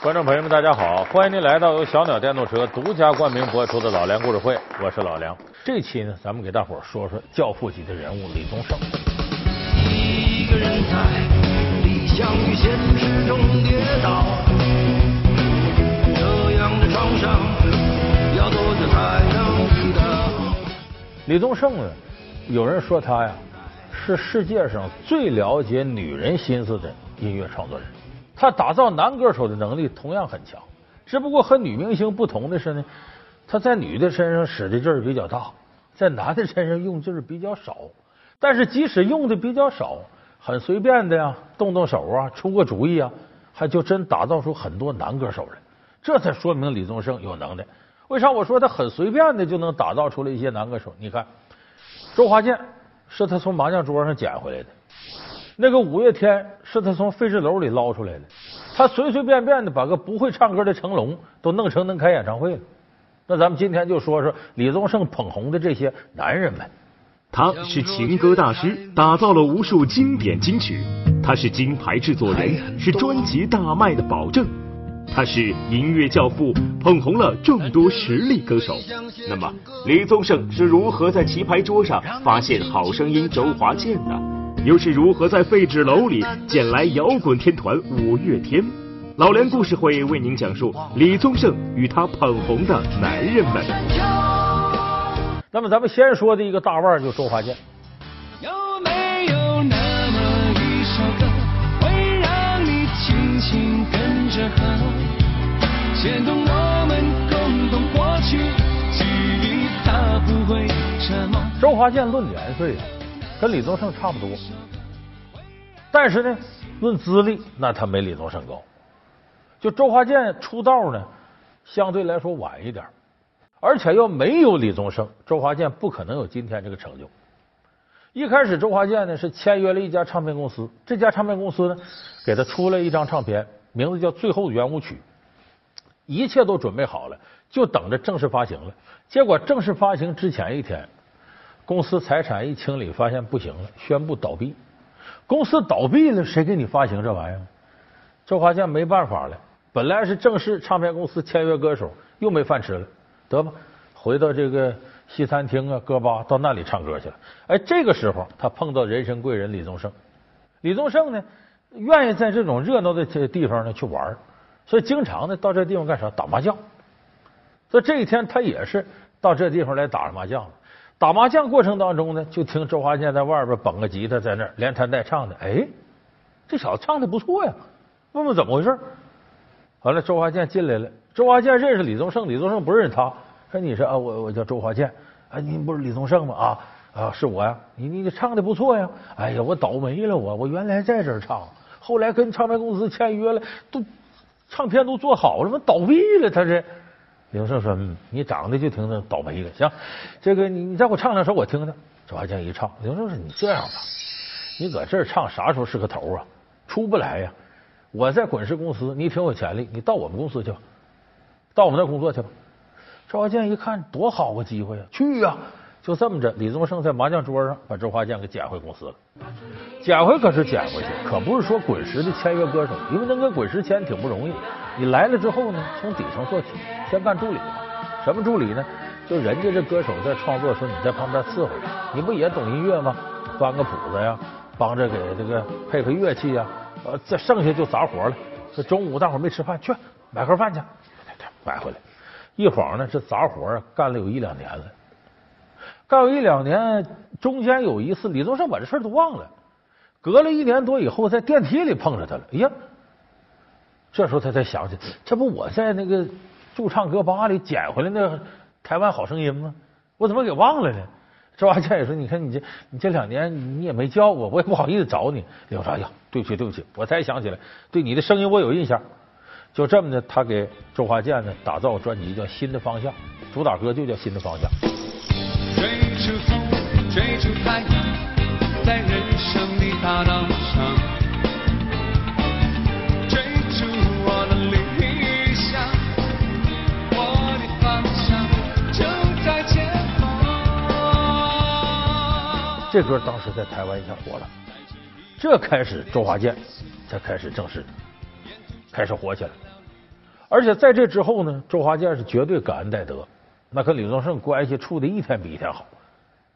观众朋友们，大家好！欢迎您来到由小鸟电动车独家冠名播出的《老梁故事会》，我是老梁。这期呢，咱们给大伙儿说说教父级的人物李宗盛。一个人在理想与现实中跌倒，这样的创伤要多久才能医得？李宗盛呢，有人说他呀是世界上最了解女人心思的音乐创作人。他打造男歌手的能力同样很强，只不过和女明星不同的是呢，他在女的身上使的劲儿比较大，在男的身上用劲儿比较少。但是即使用的比较少，很随便的呀，动动手啊，出个主意啊，还就真打造出很多男歌手来。这才说明李宗盛有能耐。为啥我说他很随便的就能打造出来一些男歌手？你看，周华健是他从麻将桌上捡回来的。那个五月天是他从废纸篓里捞出来的，他随随便便的把个不会唱歌的成龙都弄成能开演唱会了。那咱们今天就说说李宗盛捧红的这些男人们。他是情歌大师，打造了无数经典金曲；他是金牌制作人，是专辑大卖的保证；他是音乐教父，捧红了众多实力歌手。那么，李宗盛是如何在棋牌桌上发现好声音周华健的？又是如何在废纸篓里捡来摇滚天团五月天？老梁故事会为您讲述李宗盛与他捧红的男人们。那么，咱们先说的一个大腕就周华健。有没有那么一首歌，会让你轻轻跟着和，牵动我们共同过去，记忆它不会沉默。周华健论年岁。跟李宗盛差不多，但是呢，论资历，那他没李宗盛高。就周华健出道呢，相对来说晚一点，而且要没有李宗盛，周华健不可能有今天这个成就。一开始，周华健呢是签约了一家唱片公司，这家唱片公司呢给他出了一张唱片，名字叫《最后圆舞曲》，一切都准备好了，就等着正式发行了。结果正式发行之前一天。公司财产一清理，发现不行了，宣布倒闭。公司倒闭了，谁给你发行这玩意儿？周华健没办法了，本来是正式唱片公司签约歌手，又没饭吃了，得吧，回到这个西餐厅啊、歌吧，到那里唱歌去了。哎，这个时候他碰到人生贵人李宗盛。李宗盛呢，愿意在这种热闹的这地方呢去玩，所以经常呢到这地方干啥？打麻将。所以这一天他也是到这地方来打麻将了。打麻将过程当中呢，就听周华健在外边捧个吉他在那儿连弹带唱的，哎，这小子唱的不错呀，问问怎么回事。完了，周华健进来了，周华健认识李宗盛，李宗盛不认识他，说你是啊，我我叫周华健，啊，您不是李宗盛吗？啊啊，是我呀，你你唱的不错呀，哎呀，我倒霉了，我我原来在这儿唱，后来跟唱片公司签约了，都唱片都做好了，怎么倒闭了？他这。刘胜说：“，你长得就挺那倒霉的。行，这个你你再给我唱两首我听听。”赵华健一唱，刘胜说：“你这样吧，你搁这儿唱啥时候是个头啊？出不来呀！我在滚石公司，你挺有潜力，你到我们公司去吧，到我们那工作去吧。”赵华健一看，多好个机会啊！去呀！就这么着，李宗盛在麻将桌上把周华健给捡回公司了。捡回可是捡回去，可不是说滚石的签约歌手，因为能跟滚石签挺不容易。你来了之后呢，从底层做起，先干助理吧。什么助理呢？就人家这歌手在创作时候，你在旁边伺候。你不也懂音乐吗？翻个谱子呀，帮着给这个配配乐器呀。呃，这剩下就杂活了。这中午大伙没吃饭，去买盒饭去，买回来。一晃呢，这杂活干了有一两年了。干了一两年，中间有一次，李宗盛把这事儿都忘了。隔了一年多以后，在电梯里碰着他了。哎呀！这时候他才想起，这不我在那个驻唱歌吧里捡回来那台湾好声音吗？我怎么给忘了呢？周华健也说：“你看你这你这两年你也没叫我，我也不好意思找你。”刘啥呀？对不起对不起，我才想起来，对你的声音我有印象。就这么的，他给周华健呢打造专辑叫《新的方向》，主打歌就叫《新的方向》。追逐，太阳，在人生的大道上。追逐我的理想，我的方向就在前方这歌当时在台湾一下火了，这开始周华健才开始正式开始火起来。而且在这之后呢，周华健是绝对感恩戴德，那跟李宗盛关系处的一天比一天好，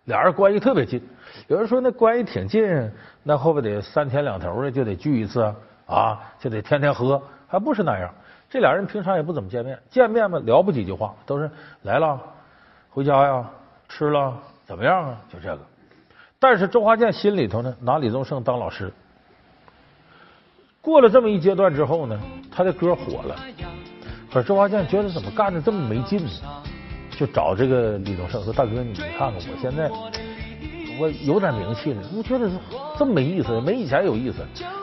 俩人关系特别近。有人说那关系挺近，那后边得三天两头的就得聚一次啊，就得天天喝，还不是那样。这俩人平常也不怎么见面，见面嘛聊不几句话，都是来了，回家呀，吃了，怎么样啊？就这个。但是周华健心里头呢，拿李宗盛当老师。过了这么一阶段之后呢，他的歌火了，可是周华健觉得怎么干的这么没劲呢？就找这个李宗盛说：“大哥，你看看我现在我有点名气了，我觉得这么没意思，没以前有意思。”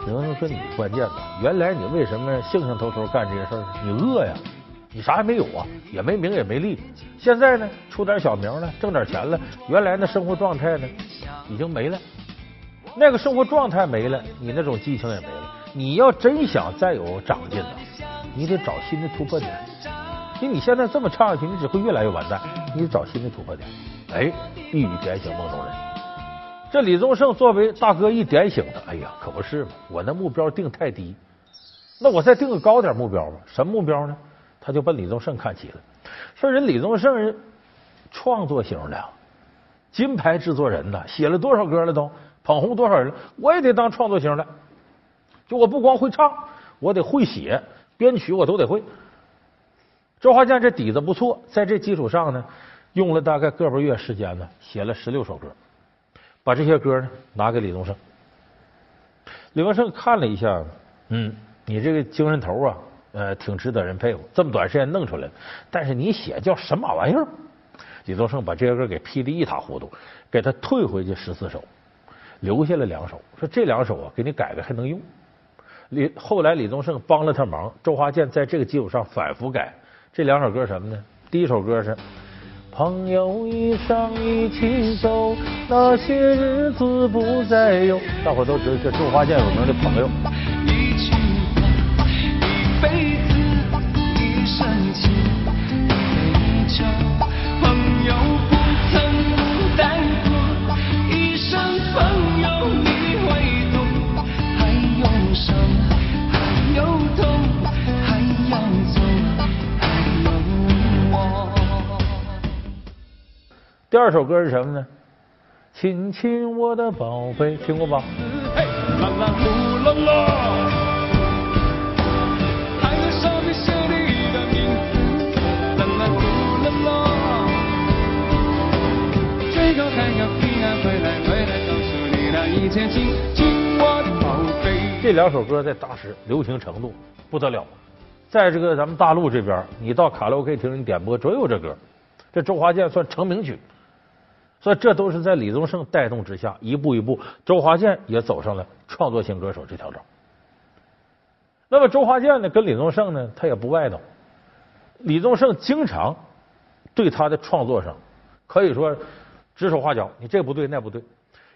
李宗盛说：“你关键呢，原来你为什么兴兴头头干这些事儿？你饿呀，你啥也没有啊，也没名也没利。现在呢，出点小名了，挣点钱了，原来那生活状态呢已经没了，那个生活状态没了，你那种激情也没了。”你要真想再有长进呢，你得找新的突破点。因为你现在这么唱下去，你只会越来越完蛋。你得找新的突破点。哎，一语点醒梦中人。这李宗盛作为大哥一点醒他，哎呀，可不是嘛！我那目标定太低，那我再定个高点目标吧。什么目标呢？他就奔李宗盛看齐了。说人李宗盛人创作型的，金牌制作人呐，写了多少歌了都捧红多少人，我也得当创作型的。就我不光会唱，我得会写编曲，我都得会。周华健这底子不错，在这基础上呢，用了大概个把月时间呢，写了十六首歌，把这些歌呢拿给李宗盛。李宗盛看了一下，嗯，你这个精神头啊，呃，挺值得人佩服，这么短时间弄出来，但是你写叫什么玩意儿？李宗盛把这些歌给批的一塌糊涂，给他退回去十四首，留下了两首，说这两首啊，给你改改还能用。李后来李宗盛帮了他忙，周华健在这个基础上反复改这两首歌什么呢？第一首歌是《朋友一生一起走，那些日子不再有》，大伙都知道这周华健有名的朋友。第二首歌是什么呢？亲亲我的宝贝，听过吧？嘿，啦啦呼啦啦，还有上面写你的名字，啦啦呼啦啦，最后还要平安回来，回来告诉你那一切，亲亲我的宝贝。这两首歌在当时流行程度不得了，在这个咱们大陆这边，你到卡拉 OK 厅你点播准有这歌。这周华健算成名曲，所以这都是在李宗盛带动之下，一步一步，周华健也走上了创作型歌手这条道。那么周华健呢，跟李宗盛呢，他也不外道。李宗盛经常对他的创作上可以说指手画脚，你这不对那不对。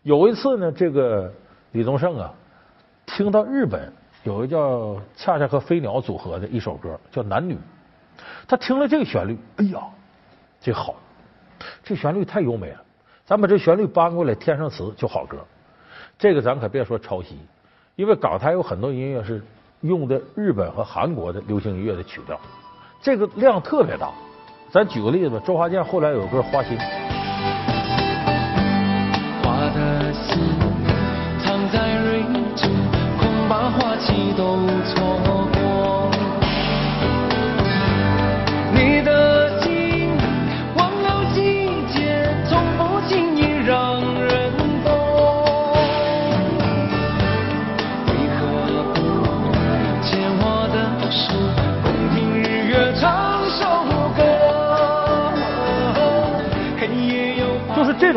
有一次呢，这个李宗盛啊，听到日本有一个叫恰恰和飞鸟组合的一首歌，叫《男女》，他听了这个旋律，哎呀，这好，这旋律太优美了，咱把这旋律搬过来填上词就好歌。这个咱可别说抄袭，因为港台有很多音乐是用的日本和韩国的流行音乐的曲调，这个量特别大。咱举个例子吧，周华健后来有歌《花心》。花的心藏在蕊中，恐怕花期都错。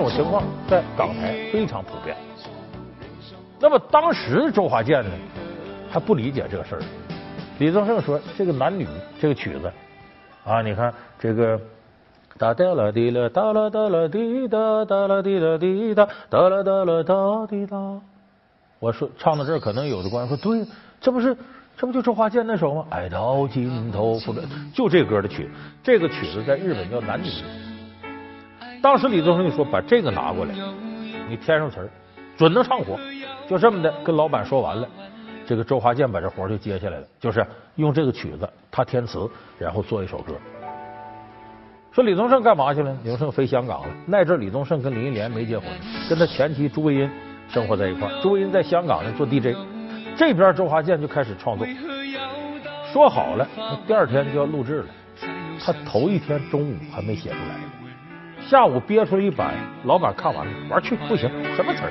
种情况在港台非常普遍。那么当时周华健呢，还不理解这个事儿。李宗盛说：“这个男女这个曲子啊，你看这个哒哒啦滴啦哒啦哒啦滴哒哒啦滴啦滴哒哒啦哒啦哒滴哒。”我说唱到这儿，可能有的观众说：“对，这不是这不就周华健那首吗？爱到尽头不能就这歌的曲，这个曲子在日本叫男女。当时李宗盛就说：“把这个拿过来，你添上词儿，准能唱火。”就这么的跟老板说完了，这个周华健把这活就接下来了，就是用这个曲子他填词，然后做一首歌。说李宗盛干嘛去了？李宗盛飞香港了。那阵李宗盛跟林忆莲没结婚，跟他前妻朱卫茵生活在一块。朱卫茵在香港呢做 DJ，这边周华健就开始创作。说好了，第二天就要录制了。他头一天中午还没写出来，下午憋出来一版，老板看完了，玩去不行，什么词儿？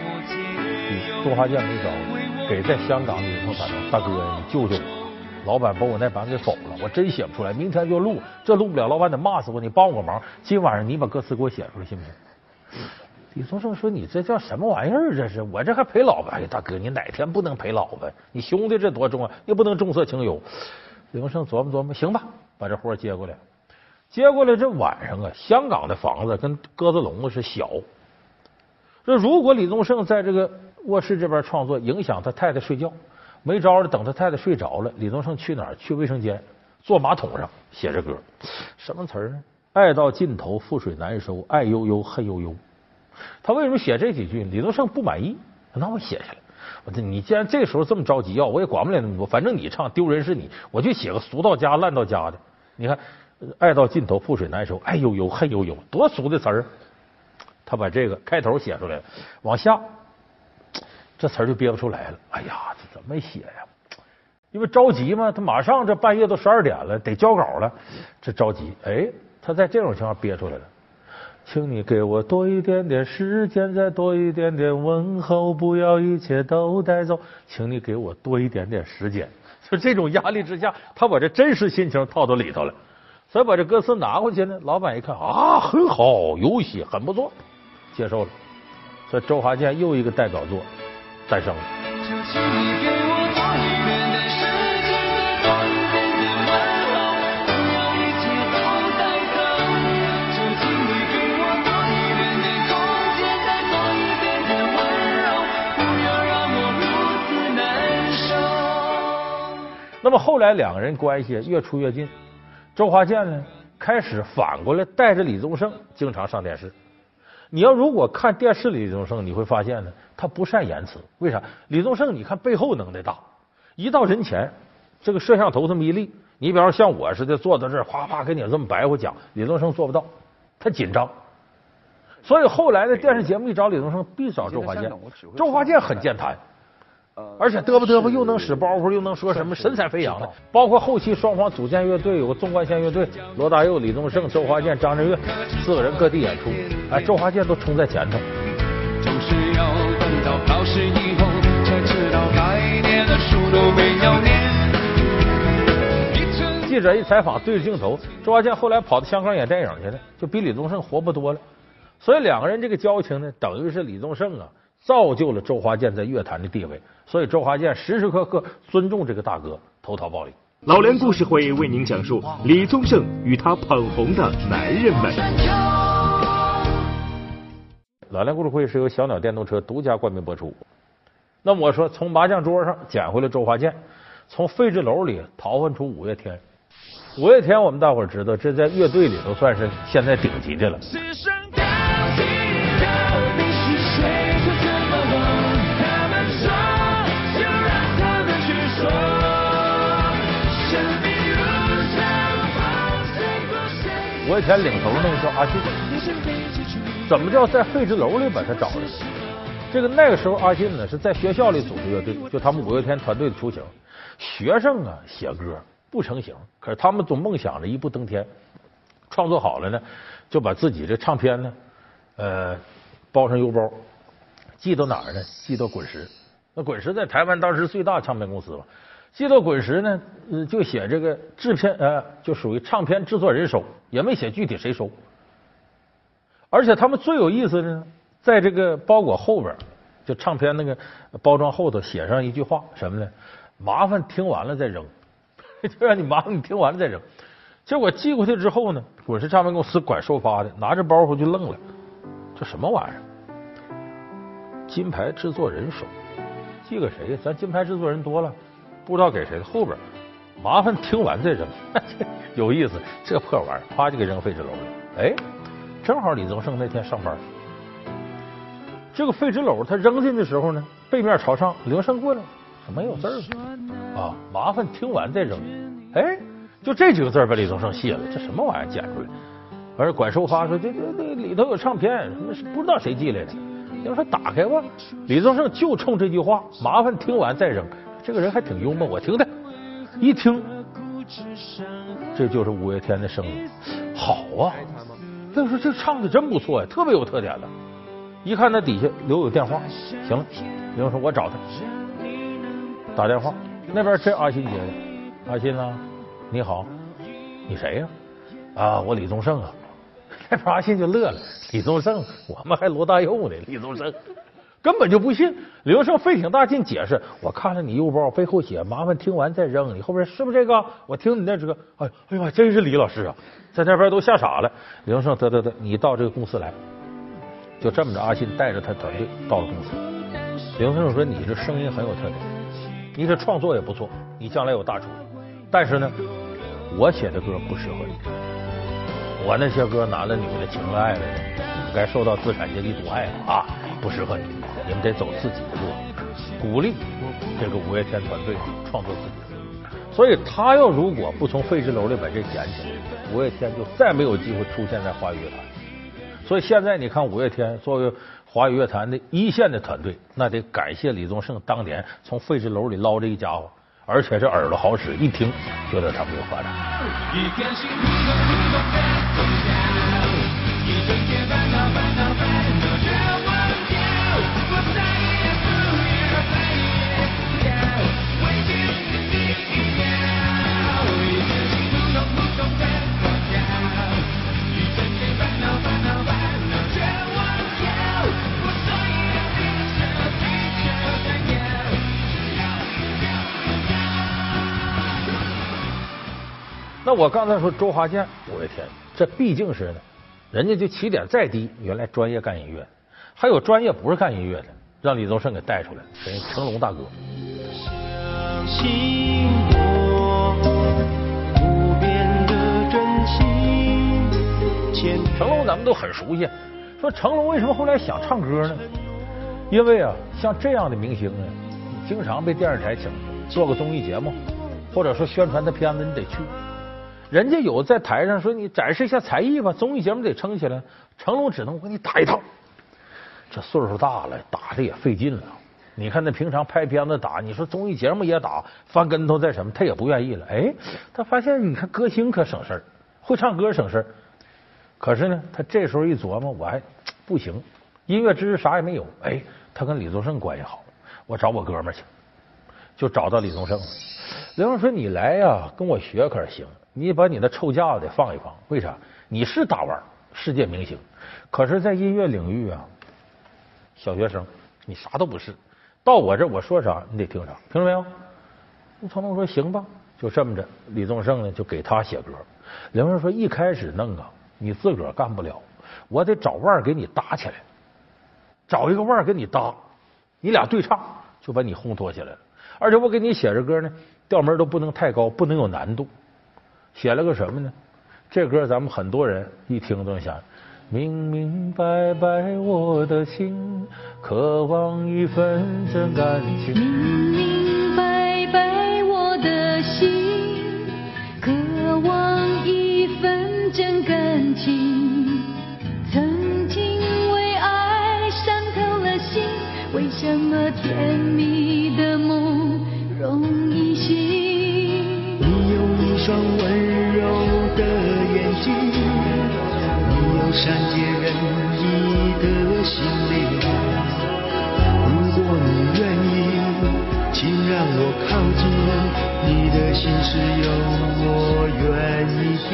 周华健没招，给在香港的李宗盛，大哥，你救救我！老板把我那版给否了，我真写不出来。明天就录，这录不了，老板得骂死我。你帮我个忙，今晚上你把歌词给我写出来，行不行？李宗盛说：“你这叫什么玩意儿？这是我这还陪老婆？哎，大哥，你哪天不能陪老婆？你兄弟这多重要，又不能重色轻友。”李宗盛琢磨琢磨，行吧，把这活接过来。接过来这晚上啊，香港的房子跟鸽子笼子是小。这如果李宗盛在这个卧室这边创作，影响他太太睡觉。没招了，等他太太睡着了，李宗盛去哪儿？去卫生间，坐马桶上写着歌，什么词儿呢？爱到尽头，覆水难收，爱悠悠，恨悠悠。他为什么写这几句？李宗盛不满意，那我写下来。我说你既然这时候这么着急要，我也管不了那么多，反正你唱丢人是你，我就写个俗到家烂到家的。你看，爱到尽头，覆水难收，爱悠悠，恨悠悠，多俗的词儿。他把这个开头写出来了，往下。这词儿就憋不出来了。哎呀，这怎么写呀？因为着急嘛，他马上这半夜都十二点了，得交稿了，这着急。哎，他在这种情况憋出来了。请你给我多一点点时间，再多一点点问候，不要一切都带走。请你给我多一点点时间。就这种压力之下，他把这真实心情套到里头了。所以把这歌词拿过去呢，老板一看啊，很好，有戏很不错，接受了。所以周华健又一个代表作。诞生了。那么后来两个人关系越处越近，周华健呢开始反过来带着李宗盛经常上电视。你要如果看电视里李宗盛，你会发现呢。他不善言辞，为啥？李宗盛，你看背后能耐大，一到人前，这个摄像头这么一立，你比方说像我似的坐在这儿，哗哗给你这么白话讲，李宗盛做不到，他紧张。所以后来的电视节目一找李宗盛，必找周华健。周华健很健谈，而且嘚啵嘚啵又能使包袱，又能说什么，神采飞扬的。包括后期双方组建乐队，有个纵贯线乐队，罗大佑、李宗盛、周华健、张震岳四个人各地演出，哎，周华健都冲在前头。总是要。到考试以后才知道该念的书都没有念。记者一采访，对着镜头，周华健后来跑到香港演电影去了，就比李宗盛活泼多了。所以两个人这个交情呢，等于是李宗盛啊，造就了周华健在乐坛的地位。所以周华健时时刻刻尊重这个大哥，投桃报李。老梁故事会为您讲述李宗盛与他捧红的男人们。老梁故事会是由小鸟电动车独家冠名播出。那我说，从麻将桌上捡回了周华健，从废纸篓里淘换出五月天。五月天，我们大伙儿知道，这在乐队里头算是现在顶级的了。五月天领头那个叫阿信。怎么叫在废纸篓里把他找着？这个那个时候，阿信呢是在学校里组织乐队，就他们五月天团队的雏形。学生啊写歌不成形，可是他们总梦想着一步登天。创作好了呢，就把自己这唱片呢，呃，包上邮包，寄到哪儿呢？寄到滚石。那滚石在台湾当时最大唱片公司吧。寄到滚石呢，就写这个制片呃，就属于唱片制作人收，也没写具体谁收。而且他们最有意思的呢，在这个包裹后边，就唱片那个包装后头写上一句话，什么呢？麻烦听完了再扔，就让你麻烦你听完了再扔。结果寄过去之后呢，滚石唱片公司管收发的拿着包袱就愣了，这什么玩意儿？金牌制作人收，寄给谁呀？咱金牌制作人多了，不知道给谁的。后边麻烦听完再扔，有意思，这破玩意儿，啪就给扔废纸篓里。哎。正好李宗盛那天上班，这个废纸篓他扔进的时候呢，背面朝上，李宗盛过来，没有字儿啊，麻烦听完再扔。哎，就这几个字把李宗盛谢了，这什么玩意儿捡出来？而管收发说这这这里头有唱片，什么不知道谁寄来的。要说打开吧，李宗盛就冲这句话，麻烦听完再扔。这个人还挺幽默，我听听，一听，这就是五月天的声音，好啊！那说这唱的真不错呀，特别有特点了。一看那底下留有电话，行了，李宗盛我找他打电话，那边这阿信接的，阿信啊，你好，你谁呀？啊，我李宗盛啊。那边阿信就乐了，李宗盛，我们还罗大佑呢，李宗盛根本就不信。李宗盛费挺大劲解释，我看了你邮包背后写，麻烦听完再扔。你后边是不是这个？我听你那这个，哎哎呀妈，真是李老师啊，在那边都吓傻了。李宗盛，得得得，你到这个公司来。就这么着，阿信带着他团队到了公司。李宗盛说：“你这声音很有特点，你这创作也不错，你将来有大出。但是呢，我写的歌不适合你。”我那些歌男的女的情了爱了的，该受到资产阶级毒害了啊！不适合你，你们得走自己的路。鼓励这个五月天团队创作自己的路。所以他要如果不从废纸篓里把这捡起来，五月天就再没有机会出现在华语乐坛。所以现在你看五月天作为华语乐坛的一线的团队，那得感谢李宗盛当年从废纸篓里捞这一家伙，而且这耳朵好使，一听觉得他们有发展。我刚才说周华健、我的天，这毕竟是呢，人家就起点再低，原来专业干音乐，还有专业不是干音乐的，让李宗盛给带出来，等于成龙大哥。成龙咱们都很熟悉，说成龙为什么后来想唱歌呢？因为啊，像这样的明星呢，经常被电视台请做个综艺节目，或者说宣传的片子，你得去。人家有在台上说你展示一下才艺吧，综艺节目得撑起来。成龙只能我给你打一套。这岁数大了，打的也费劲了。你看那平常拍片子打，你说综艺节目也打，翻跟头再什么，他也不愿意了。哎，他发现你看歌星可省事儿，会唱歌省事儿。可是呢，他这时候一琢磨，我还不行，音乐知识啥也没有。哎，他跟李宗盛关系好，我找我哥们儿去，就找到李宗盛了。李宗盛说：“你来呀，跟我学可是行。”你把你的臭架子得放一放，为啥？你是大腕，世界明星，可是，在音乐领域啊，小学生，你啥都不是。到我这，我说啥你得听啥，听着没有？成龙说行吧，就这么着。李宗盛呢，就给他写歌。梁文说一开始弄啊，你自个儿干不了，我得找腕给你搭起来，找一个腕给你搭，你俩对唱，就把你烘托起来了。而且我给你写这歌呢，调门都不能太高，不能有难度。写了个什么呢？这歌咱们很多人一听都想，明明白白我的心，渴望一份真感情。明明白白我的心，渴望一份真感情。曾经为爱伤透了心，为什么甜蜜一双温。善解人意的心灵。如果你愿意，请让我靠近，你的心事有我愿意听。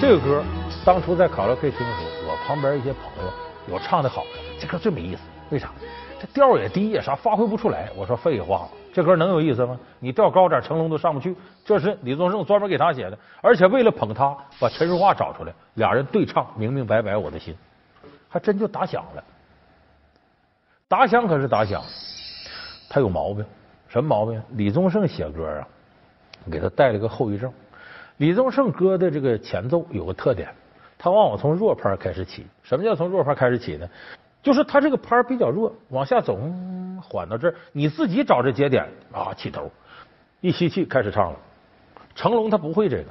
这个歌当初在卡拉 OK 听的时候，我旁边一些朋友有唱的好的，这歌最没意思，为啥？这调也低呀，啥发挥不出来。我说废话。这歌能有意思吗？你调高点，成龙都上不去。这是李宗盛专门给他写的，而且为了捧他，把陈淑桦找出来，俩人对唱，明明白白我的心，还真就打响了。打响可是打响，他有毛病，什么毛病？李宗盛写歌啊，给他带了个后遗症。李宗盛歌的这个前奏有个特点，他往往从弱拍开始起。什么叫从弱拍开始起呢？就是它这个拍比较弱，往下走，缓到这儿，你自己找这节点啊，起头，一吸气开始唱了。成龙他不会这个，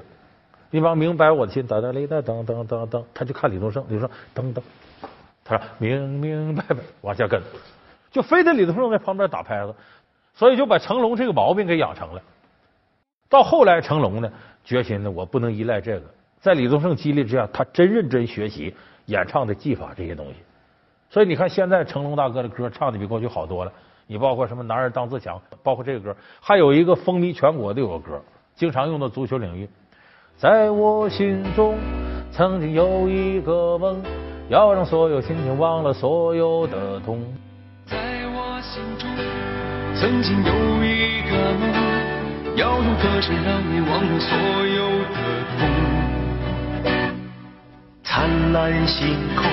你比方明白我的心，哒哒哩哒噔噔噔噔，他就看李宗盛，李宗盛噔噔，他说明明白白往下跟，就非得李宗盛在旁边打拍子，所以就把成龙这个毛病给养成了。到后来，成龙呢决心呢，我不能依赖这个，在李宗盛激励之下，他真认真学习演唱的技法这些东西。所以你看，现在成龙大哥的歌唱的比过去好多了。你包括什么“男儿当自强”，包括这个歌，还有一个风靡全国的有个歌，经常用到足球领域。在我心中，曾经有一个梦，要让所有心情忘了所有的痛。在我心中，曾经有一个梦，要用歌声让你忘了所有的痛。灿烂星空，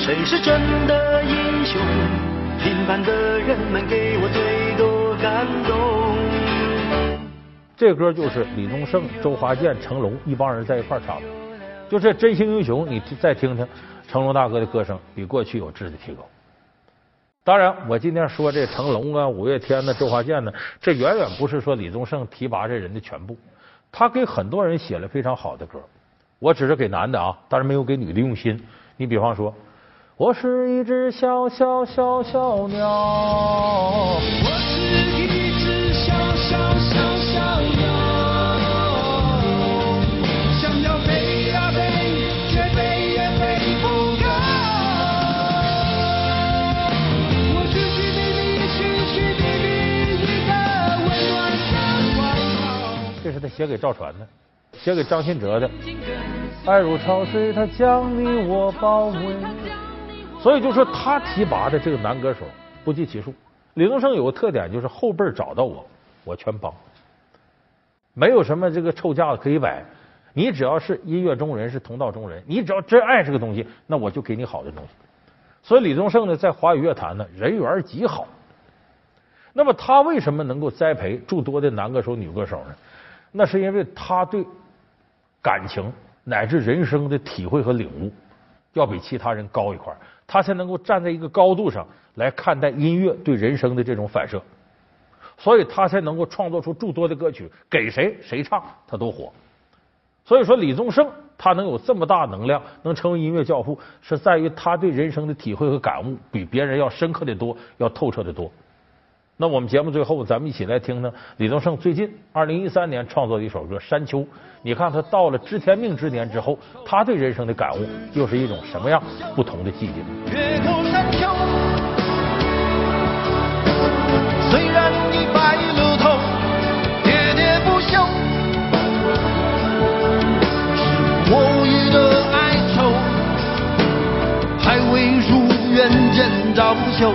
谁是真的英雄？平凡的人们给我最多感动。这歌就是李宗盛、周华健、成龙一帮人在一块唱的。就这《真心英雄》，你再听听成龙大哥的歌声，比过去有质的提高。当然，我今天说这成龙啊、五月天呢、周华健呢，这远远不是说李宗盛提拔这人的全部。他给很多人写了非常好的歌，我只是给男的啊，当然没有给女的用心。你比方说，我是一只小小小小鸟。我是一只小小小小鸟，想要飞呀飞，却飞也飞不高。我寻寻觅觅，寻寻觅觅一个温暖的怀抱。这是他写给赵传的，写给张信哲的。爱如潮水，它将你我包围。所以就说他提拔的这个男歌手不计其数。李宗盛有个特点，就是后辈找到我，我全帮，没有什么这个臭架子可以摆。你只要是音乐中人，是同道中人，你只要真爱这个东西，那我就给你好的东西。所以李宗盛呢，在华语乐坛呢，人缘极好。那么他为什么能够栽培诸多的男歌手、女歌手呢？那是因为他对感情乃至人生的体会和领悟，要比其他人高一块，他才能够站在一个高度上来看待音乐对人生的这种反射，所以他才能够创作出诸多的歌曲，给谁谁唱他都火。所以说，李宗盛他能有这么大能量，能成为音乐教父，是在于他对人生的体会和感悟比别人要深刻的多，要透彻的多。那我们节目最后，咱们一起来听听李宗盛最近二零一三年创作的一首歌《山丘》。你看他到了知天命之年之后，他对人生的感悟又是一种什么样不同的境界？越过山丘，虽然已白了头，喋喋不休，是我予的哀愁，还未如愿见着不朽，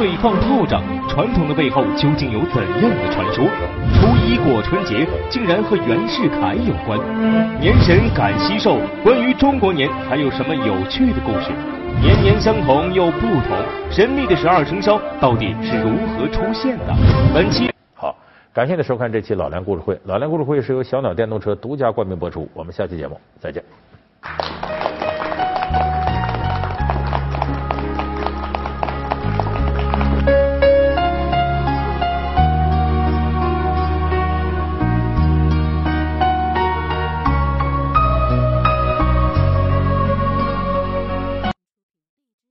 对放炮仗，传统的背后究竟有怎样的传说？初一过春节竟然和袁世凯有关，年神赶喜寿，关于中国年还有什么有趣的故事？年年相同又不同，神秘的十二生肖到底是如何出现的？本期好，感谢您收看这期《老梁故事会》。《老梁故事会》是由小鸟电动车独家冠名播出。我们下期节目再见。